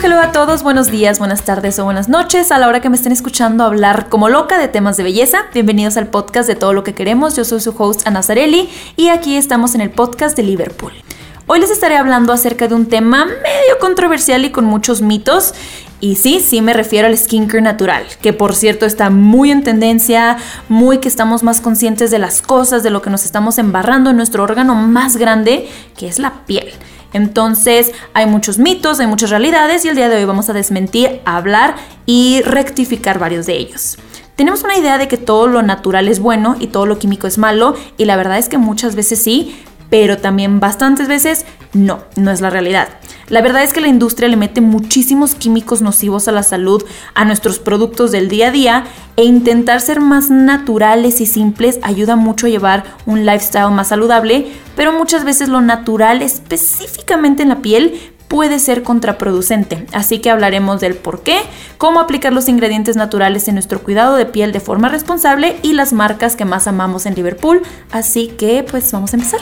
Hello, a todos, buenos días, buenas tardes o buenas noches a la hora que me estén escuchando hablar como loca de temas de belleza. Bienvenidos al podcast de Todo lo que queremos, yo soy su host Ana Zarelli y aquí estamos en el podcast de Liverpool. Hoy les estaré hablando acerca de un tema medio controversial y con muchos mitos. Y sí, sí me refiero al skincare natural, que por cierto está muy en tendencia, muy que estamos más conscientes de las cosas, de lo que nos estamos embarrando en nuestro órgano más grande, que es la piel. Entonces hay muchos mitos, hay muchas realidades y el día de hoy vamos a desmentir, hablar y rectificar varios de ellos. Tenemos una idea de que todo lo natural es bueno y todo lo químico es malo y la verdad es que muchas veces sí, pero también bastantes veces no, no es la realidad. La verdad es que la industria le mete muchísimos químicos nocivos a la salud, a nuestros productos del día a día, e intentar ser más naturales y simples ayuda mucho a llevar un lifestyle más saludable, pero muchas veces lo natural, específicamente en la piel, puede ser contraproducente. Así que hablaremos del por qué, cómo aplicar los ingredientes naturales en nuestro cuidado de piel de forma responsable y las marcas que más amamos en Liverpool. Así que pues vamos a empezar.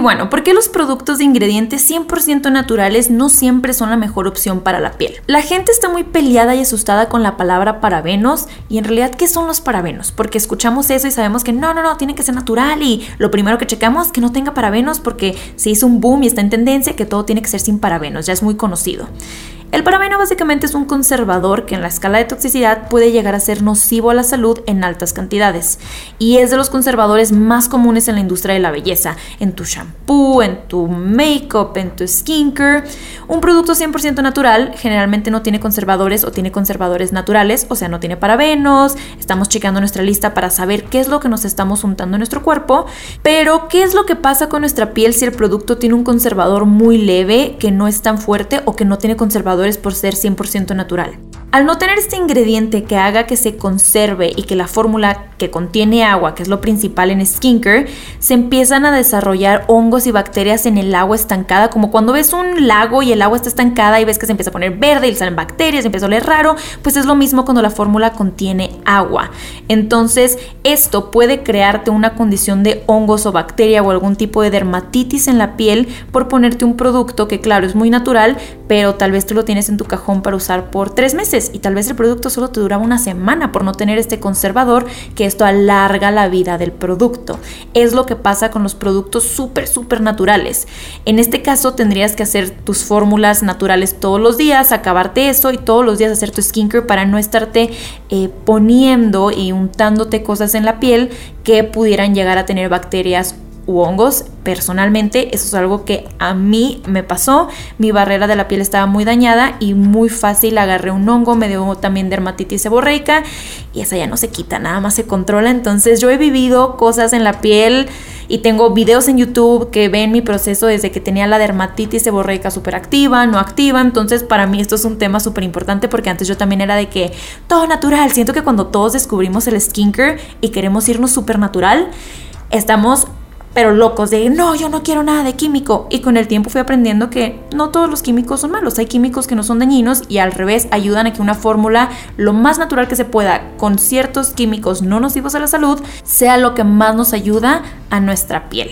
Bueno, ¿por qué los productos de ingredientes 100% naturales no siempre son la mejor opción para la piel? La gente está muy peleada y asustada con la palabra parabenos y en realidad ¿qué son los parabenos? Porque escuchamos eso y sabemos que no, no, no, tiene que ser natural y lo primero que checamos es que no tenga parabenos porque se hizo un boom y está en tendencia que todo tiene que ser sin parabenos, ya es muy conocido. El parabeno básicamente es un conservador que en la escala de toxicidad puede llegar a ser nocivo a la salud en altas cantidades y es de los conservadores más comunes en la industria de la belleza, en tu shampoo, en tu makeup, en tu skincare. Un producto 100% natural generalmente no tiene conservadores o tiene conservadores naturales, o sea, no tiene parabenos. Estamos checando nuestra lista para saber qué es lo que nos estamos untando en nuestro cuerpo, pero ¿qué es lo que pasa con nuestra piel si el producto tiene un conservador muy leve, que no es tan fuerte o que no tiene conservador por ser 100% natural. Al no tener este ingrediente que haga que se conserve y que la fórmula que contiene agua, que es lo principal en skincare, se empiezan a desarrollar hongos y bacterias en el agua estancada, como cuando ves un lago y el agua está estancada y ves que se empieza a poner verde y salen bacterias, empieza a oler raro, pues es lo mismo cuando la fórmula contiene agua. Entonces, esto puede crearte una condición de hongos o bacteria o algún tipo de dermatitis en la piel por ponerte un producto que claro es muy natural, pero tal vez tú lo tienes en tu cajón para usar por tres meses y tal vez el producto solo te duraba una semana por no tener este conservador que esto alarga la vida del producto. Es lo que pasa con los productos súper, súper naturales. En este caso tendrías que hacer tus fórmulas naturales todos los días, acabarte eso y todos los días hacer tu skincare para no estarte eh, poniendo y untándote cosas en la piel que pudieran llegar a tener bacterias hongos. Personalmente, eso es algo que a mí me pasó. Mi barrera de la piel estaba muy dañada y muy fácil agarré un hongo, me dio también dermatitis seborreica y esa ya no se quita, nada más se controla. Entonces yo he vivido cosas en la piel y tengo videos en YouTube que ven mi proceso desde que tenía la dermatitis seborreica súper activa, no activa. Entonces para mí esto es un tema súper importante porque antes yo también era de que todo natural. Siento que cuando todos descubrimos el skincare y queremos irnos súper natural, estamos pero locos de no, yo no quiero nada de químico. Y con el tiempo fui aprendiendo que no todos los químicos son malos, hay químicos que no son dañinos y al revés ayudan a que una fórmula lo más natural que se pueda con ciertos químicos no nocivos a la salud sea lo que más nos ayuda a nuestra piel.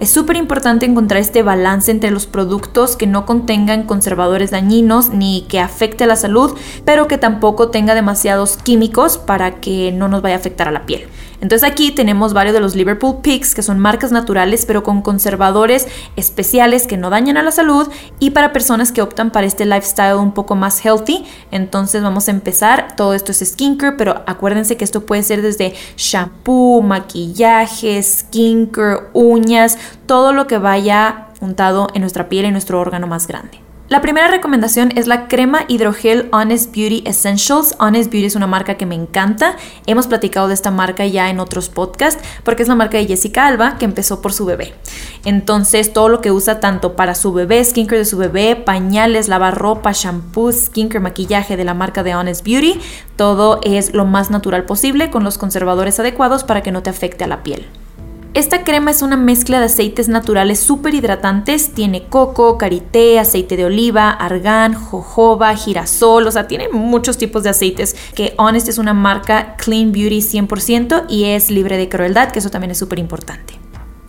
Es súper importante encontrar este balance entre los productos que no contengan conservadores dañinos ni que afecte a la salud, pero que tampoco tenga demasiados químicos para que no nos vaya a afectar a la piel. Entonces aquí tenemos varios de los Liverpool Picks que son marcas naturales pero con conservadores especiales que no dañan a la salud y para personas que optan para este lifestyle un poco más healthy. Entonces vamos a empezar. Todo esto es skincare, pero acuérdense que esto puede ser desde shampoo, maquillaje, skincare, uñas, todo lo que vaya untado en nuestra piel y nuestro órgano más grande. La primera recomendación es la crema hidrogel Honest Beauty Essentials. Honest Beauty es una marca que me encanta. Hemos platicado de esta marca ya en otros podcasts porque es la marca de Jessica Alba que empezó por su bebé. Entonces todo lo que usa tanto para su bebé, skincare de su bebé, pañales, lavar ropa, shampoo, skincare, maquillaje de la marca de Honest Beauty, todo es lo más natural posible con los conservadores adecuados para que no te afecte a la piel. Esta crema es una mezcla de aceites naturales súper hidratantes. Tiene coco, karité, aceite de oliva, argán, jojoba, girasol. O sea, tiene muchos tipos de aceites. Que Honest es una marca Clean Beauty 100% y es libre de crueldad, que eso también es súper importante.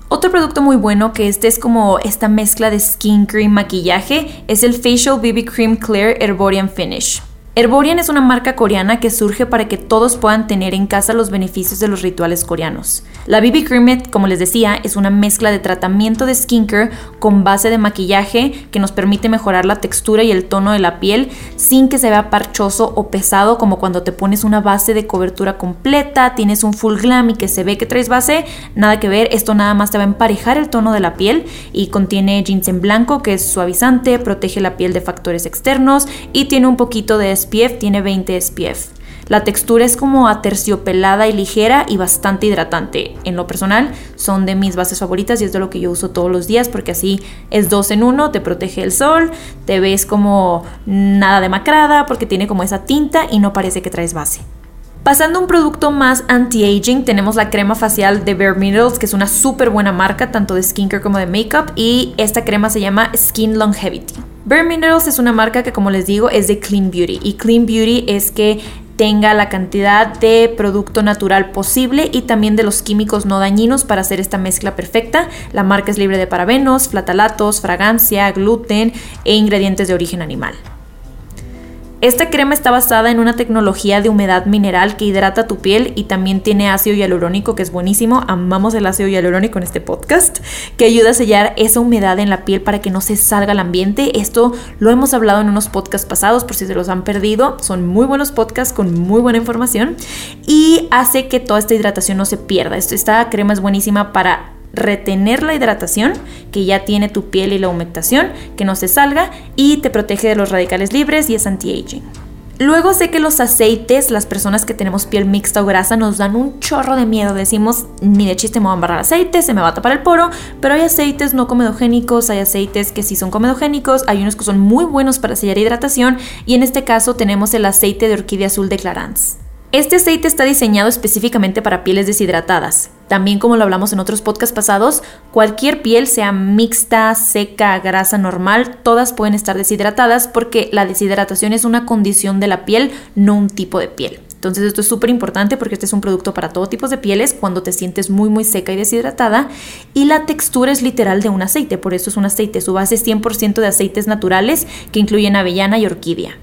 Otro producto muy bueno que este es como esta mezcla de skin cream maquillaje es el Facial BB Cream Clear Herborian Finish. Herborian es una marca coreana que surge para que todos puedan tener en casa los beneficios de los rituales coreanos. La BB Cream, como les decía, es una mezcla de tratamiento de skincare con base de maquillaje que nos permite mejorar la textura y el tono de la piel sin que se vea parchoso o pesado como cuando te pones una base de cobertura completa, tienes un full glam y que se ve que traes base, nada que ver, esto nada más te va a emparejar el tono de la piel y contiene ginseng blanco que es suavizante, protege la piel de factores externos y tiene un poquito de SPF, tiene 20 SPF. La textura es como aterciopelada y ligera y bastante hidratante. En lo personal, son de mis bases favoritas y es de lo que yo uso todos los días porque así es dos en uno, te protege el sol, te ves como nada demacrada porque tiene como esa tinta y no parece que traes base. Pasando a un producto más anti-aging, tenemos la crema facial de Bare Minerals, que es una súper buena marca, tanto de skincare como de makeup, y esta crema se llama Skin Longevity. Bare Minerals es una marca que, como les digo, es de Clean Beauty, y Clean Beauty es que tenga la cantidad de producto natural posible y también de los químicos no dañinos para hacer esta mezcla perfecta. La marca es libre de parabenos, flatalatos, fragancia, gluten e ingredientes de origen animal. Esta crema está basada en una tecnología de humedad mineral que hidrata tu piel y también tiene ácido hialurónico que es buenísimo. Amamos el ácido hialurónico en este podcast, que ayuda a sellar esa humedad en la piel para que no se salga al ambiente. Esto lo hemos hablado en unos podcasts pasados por si se los han perdido. Son muy buenos podcasts con muy buena información y hace que toda esta hidratación no se pierda. Esta crema es buenísima para retener la hidratación que ya tiene tu piel y la humectación, que no se salga y te protege de los radicales libres y es anti-aging. Luego sé que los aceites, las personas que tenemos piel mixta o grasa, nos dan un chorro de miedo. Decimos, ni de chiste me voy a embarrar aceite, se me va a tapar el poro. Pero hay aceites no comedogénicos, hay aceites que sí son comedogénicos, hay unos que son muy buenos para sellar hidratación. Y en este caso tenemos el aceite de orquídea azul de Clarins. Este aceite está diseñado específicamente para pieles deshidratadas. También como lo hablamos en otros podcasts pasados, cualquier piel, sea mixta, seca, grasa normal, todas pueden estar deshidratadas porque la deshidratación es una condición de la piel, no un tipo de piel. Entonces esto es súper importante porque este es un producto para todo tipo de pieles cuando te sientes muy muy seca y deshidratada y la textura es literal de un aceite, por eso es un aceite, su base es 100% de aceites naturales que incluyen avellana y orquídea.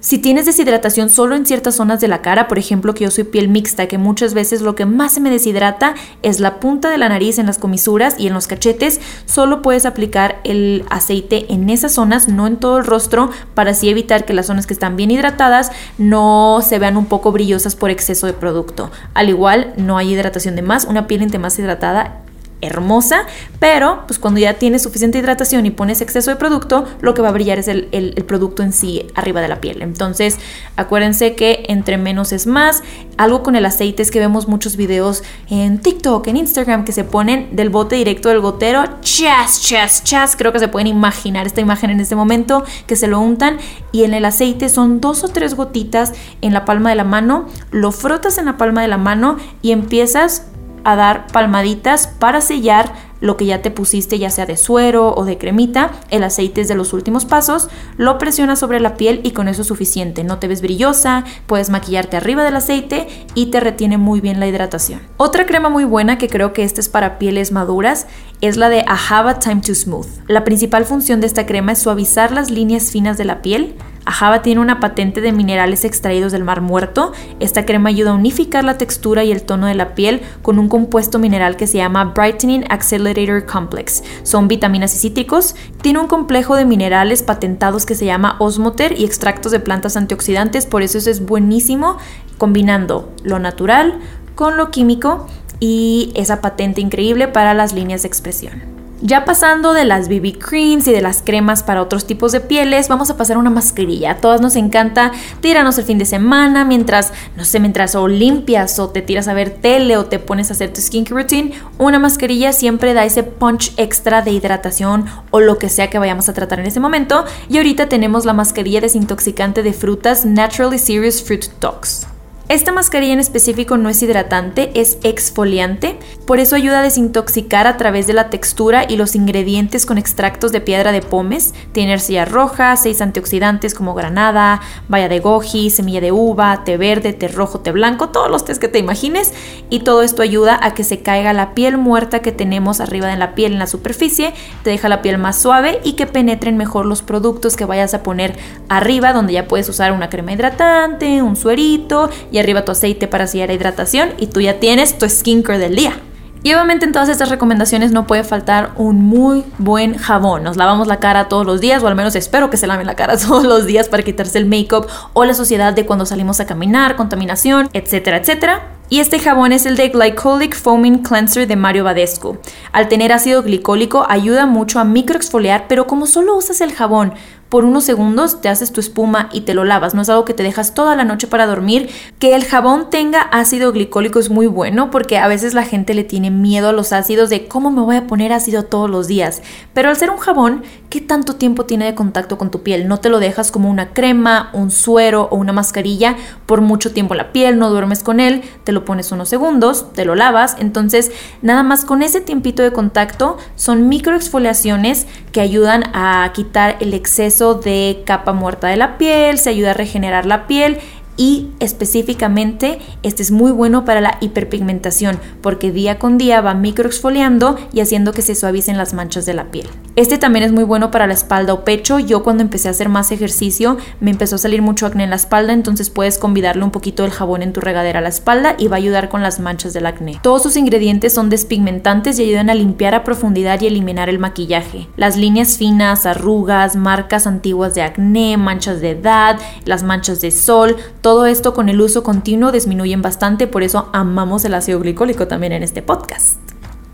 Si tienes deshidratación solo en ciertas zonas de la cara, por ejemplo que yo soy piel mixta, que muchas veces lo que más se me deshidrata es la punta de la nariz en las comisuras y en los cachetes, solo puedes aplicar el aceite en esas zonas, no en todo el rostro, para así evitar que las zonas que están bien hidratadas no se vean un poco brillosas por exceso de producto. Al igual, no hay hidratación de más, una piel entre más hidratada hermosa, pero pues cuando ya tienes suficiente hidratación y pones exceso de producto, lo que va a brillar es el, producto en sí arriba de la piel. Entonces, acuérdense que entre menos es más. Algo con el aceite es que vemos muchos videos en TikTok, en Instagram, que se ponen del bote directo del gotero, chas, chas, chas. Creo que se pueden imaginar esta imagen en este momento, que se lo untan y en el aceite son dos o tres gotitas en la palma de la mano, lo frotas en la palma de la mano y empiezas a dar palmaditas para sellar lo que ya te pusiste, ya sea de suero o de cremita. El aceite es de los últimos pasos. Lo presionas sobre la piel y con eso es suficiente. No te ves brillosa, puedes maquillarte arriba del aceite y te retiene muy bien la hidratación. Otra crema muy buena que creo que esta es para pieles maduras es la de Ahava Time to Smooth. La principal función de esta crema es suavizar las líneas finas de la piel Ajava tiene una patente de minerales extraídos del mar muerto. Esta crema ayuda a unificar la textura y el tono de la piel con un compuesto mineral que se llama Brightening Accelerator Complex. Son vitaminas y cítricos. Tiene un complejo de minerales patentados que se llama Osmoter y extractos de plantas antioxidantes, por eso es buenísimo combinando lo natural con lo químico y esa patente increíble para las líneas de expresión. Ya pasando de las BB creams y de las cremas para otros tipos de pieles, vamos a pasar a una mascarilla. A todas nos encanta tirarnos el fin de semana mientras, no sé, mientras o limpias o te tiras a ver tele o te pones a hacer tu skincare routine. Una mascarilla siempre da ese punch extra de hidratación o lo que sea que vayamos a tratar en ese momento. Y ahorita tenemos la mascarilla desintoxicante de frutas Naturally Serious Fruit Tox. Esta mascarilla en específico no es hidratante, es exfoliante, por eso ayuda a desintoxicar a través de la textura y los ingredientes con extractos de piedra de pomes. Tiene arcilla roja, seis antioxidantes como granada, baya de goji, semilla de uva, té verde, té rojo, té blanco, todos los tés que te imagines y todo esto ayuda a que se caiga la piel muerta que tenemos arriba de la piel en la superficie, te deja la piel más suave y que penetren mejor los productos que vayas a poner arriba donde ya puedes usar una crema hidratante, un suerito arriba tu aceite para sellar la hidratación y tú ya tienes tu skincare del día. Y obviamente en todas estas recomendaciones no puede faltar un muy buen jabón. Nos lavamos la cara todos los días, o al menos espero que se laven la cara todos los días para quitarse el make-up o la suciedad de cuando salimos a caminar, contaminación, etcétera, etcétera. Y este jabón es el de Glycolic Foaming Cleanser de Mario Badescu. Al tener ácido glicólico ayuda mucho a microexfoliar, pero como solo usas el jabón por unos segundos te haces tu espuma y te lo lavas. No es algo que te dejas toda la noche para dormir. Que el jabón tenga ácido glicólico es muy bueno porque a veces la gente le tiene miedo a los ácidos de cómo me voy a poner ácido todos los días. Pero al ser un jabón, ¿qué tanto tiempo tiene de contacto con tu piel? No te lo dejas como una crema, un suero o una mascarilla por mucho tiempo la piel, no duermes con él, te lo pones unos segundos, te lo lavas. Entonces, nada más con ese tiempito de contacto son microexfoliaciones que ayudan a quitar el exceso de capa muerta de la piel, se ayuda a regenerar la piel y específicamente este es muy bueno para la hiperpigmentación porque día con día va microexfoliando y haciendo que se suavicen las manchas de la piel. Este también es muy bueno para la espalda o pecho. Yo cuando empecé a hacer más ejercicio me empezó a salir mucho acné en la espalda, entonces puedes convidarle un poquito del jabón en tu regadera a la espalda y va a ayudar con las manchas del acné. Todos sus ingredientes son despigmentantes y ayudan a limpiar a profundidad y eliminar el maquillaje. Las líneas finas, arrugas, marcas antiguas de acné, manchas de edad, las manchas de sol, todo esto con el uso continuo disminuyen bastante, por eso amamos el ácido glicólico también en este podcast.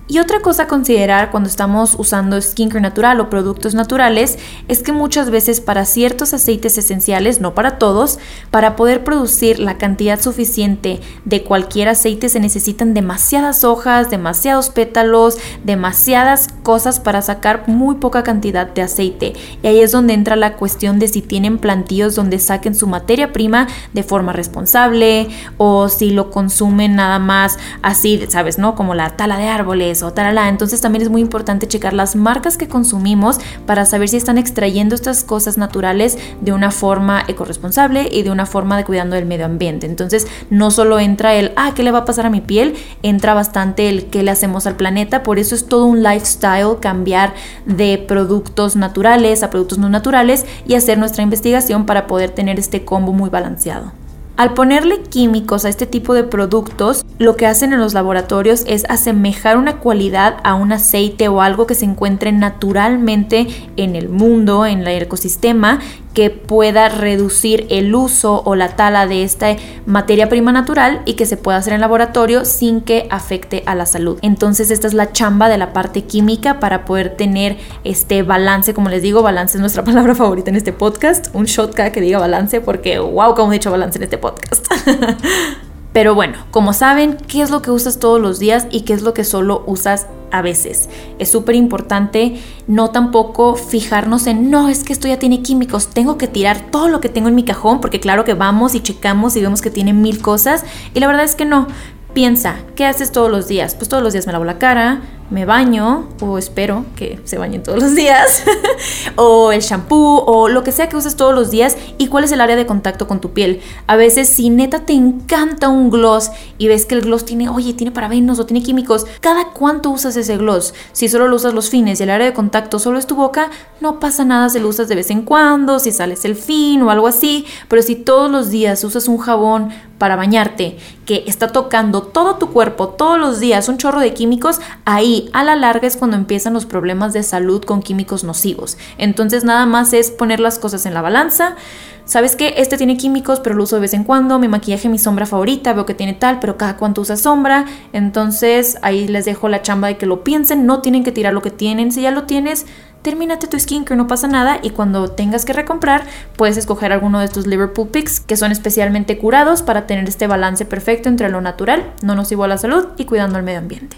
Y otra cosa a considerar cuando estamos usando skincare natural o productos naturales es que muchas veces para ciertos aceites esenciales, no para todos, para poder producir la cantidad suficiente de cualquier aceite se necesitan demasiadas hojas, demasiados pétalos, demasiadas cosas para sacar muy poca cantidad de aceite. Y ahí es donde entra la cuestión de si tienen plantíos donde saquen su materia prima de forma responsable o si lo consumen nada más así, sabes, ¿no? Como la tala de árboles Entonces también es muy importante checar las marcas que consumimos para saber si están extrayendo estas cosas naturales de una forma ecoresponsable y de una forma de cuidando del medio ambiente. Entonces no solo entra el, ah, ¿qué le va a pasar a mi piel? Entra bastante el qué le hacemos al planeta. Por eso es todo un lifestyle cambiar de productos naturales a productos no naturales y hacer nuestra investigación para poder tener este combo muy balanceado. Al ponerle químicos a este tipo de productos, lo que hacen en los laboratorios es asemejar una cualidad a un aceite o algo que se encuentre naturalmente en el mundo, en el ecosistema, que pueda reducir el uso o la tala de esta materia prima natural y que se pueda hacer en laboratorio sin que afecte a la salud. Entonces esta es la chamba de la parte química para poder tener este balance, como les digo, balance es nuestra palabra favorita en este podcast, un shot que diga balance porque wow, como he dicho balance en este podcast. Pero bueno, como saben, ¿qué es lo que usas todos los días y qué es lo que solo usas a veces? Es súper importante no tampoco fijarnos en, no, es que esto ya tiene químicos, tengo que tirar todo lo que tengo en mi cajón, porque claro que vamos y checamos y vemos que tiene mil cosas, y la verdad es que no. Piensa, ¿qué haces todos los días? Pues todos los días me lavo la cara, me baño, o espero que se bañen todos los días, o el shampoo, o lo que sea que uses todos los días, y cuál es el área de contacto con tu piel. A veces, si neta te encanta un gloss y ves que el gloss tiene, oye, tiene parabenos o tiene químicos, ¿cada cuánto usas ese gloss? Si solo lo usas los fines y el área de contacto solo es tu boca, no pasa nada si lo usas de vez en cuando, si sales el fin o algo así, pero si todos los días usas un jabón para bañarte que está tocando todo tu cuerpo todos los días, un chorro de químicos, ahí a la larga es cuando empiezan los problemas de salud con químicos nocivos. Entonces nada más es poner las cosas en la balanza. ¿Sabes qué? Este tiene químicos, pero lo uso de vez en cuando. Mi maquillaje, mi sombra favorita, veo que tiene tal, pero cada cuánto usa sombra. Entonces ahí les dejo la chamba de que lo piensen. No tienen que tirar lo que tienen. Si ya lo tienes, termínate tu skincare, no pasa nada. Y cuando tengas que recomprar, puedes escoger alguno de estos Liverpool Picks que son especialmente curados para tener este balance perfecto entre lo natural, no nocivo a la salud y cuidando el medio ambiente.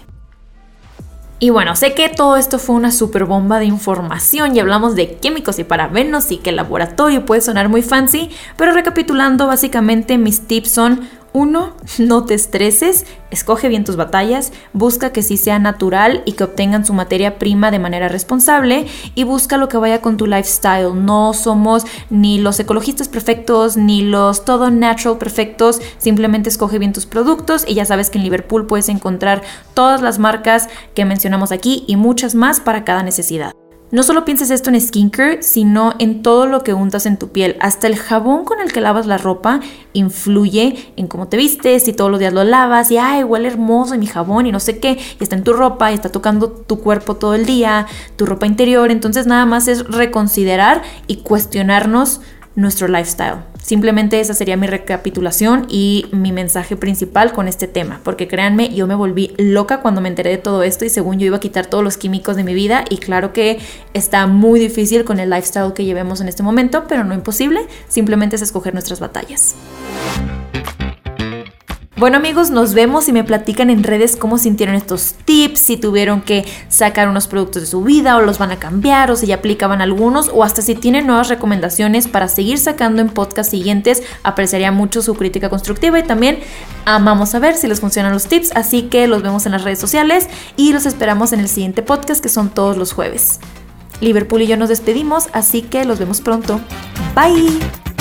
Y bueno, sé que todo esto fue una super bomba de información y hablamos de químicos y parabenos y que el laboratorio puede sonar muy fancy, pero recapitulando, básicamente mis tips son 1. No te estreses, escoge bien tus batallas, busca que sí sea natural y que obtengan su materia prima de manera responsable y busca lo que vaya con tu lifestyle. No somos ni los ecologistas perfectos ni los todo natural perfectos, simplemente escoge bien tus productos y ya sabes que en Liverpool puedes encontrar todas las marcas que mencionamos aquí y muchas más para cada necesidad. No solo pienses esto en skincare, sino en todo lo que untas en tu piel. Hasta el jabón con el que lavas la ropa influye en cómo te vistes y todos los días lo lavas y ay, huele hermoso mi jabón y no sé qué, y está en tu ropa y está tocando tu cuerpo todo el día, tu ropa interior. Entonces nada más es reconsiderar y cuestionarnos nuestro lifestyle. Simplemente esa sería mi recapitulación y mi mensaje principal con este tema, porque créanme, yo me volví loca cuando me enteré de todo esto y según yo iba a quitar todos los químicos de mi vida y claro que está muy difícil con el lifestyle que llevemos en este momento, pero no imposible, simplemente es escoger nuestras batallas. Bueno amigos, nos vemos y me platican en redes cómo sintieron estos tips, si tuvieron que sacar unos productos de su vida o los van a cambiar o si ya aplicaban algunos o hasta si tienen nuevas recomendaciones para seguir sacando en podcast siguientes. Apreciaría mucho su crítica constructiva y también amamos saber si les funcionan los tips, así que los vemos en las redes sociales y los esperamos en el siguiente podcast que son todos los jueves. Liverpool y yo nos despedimos, así que los vemos pronto. Bye.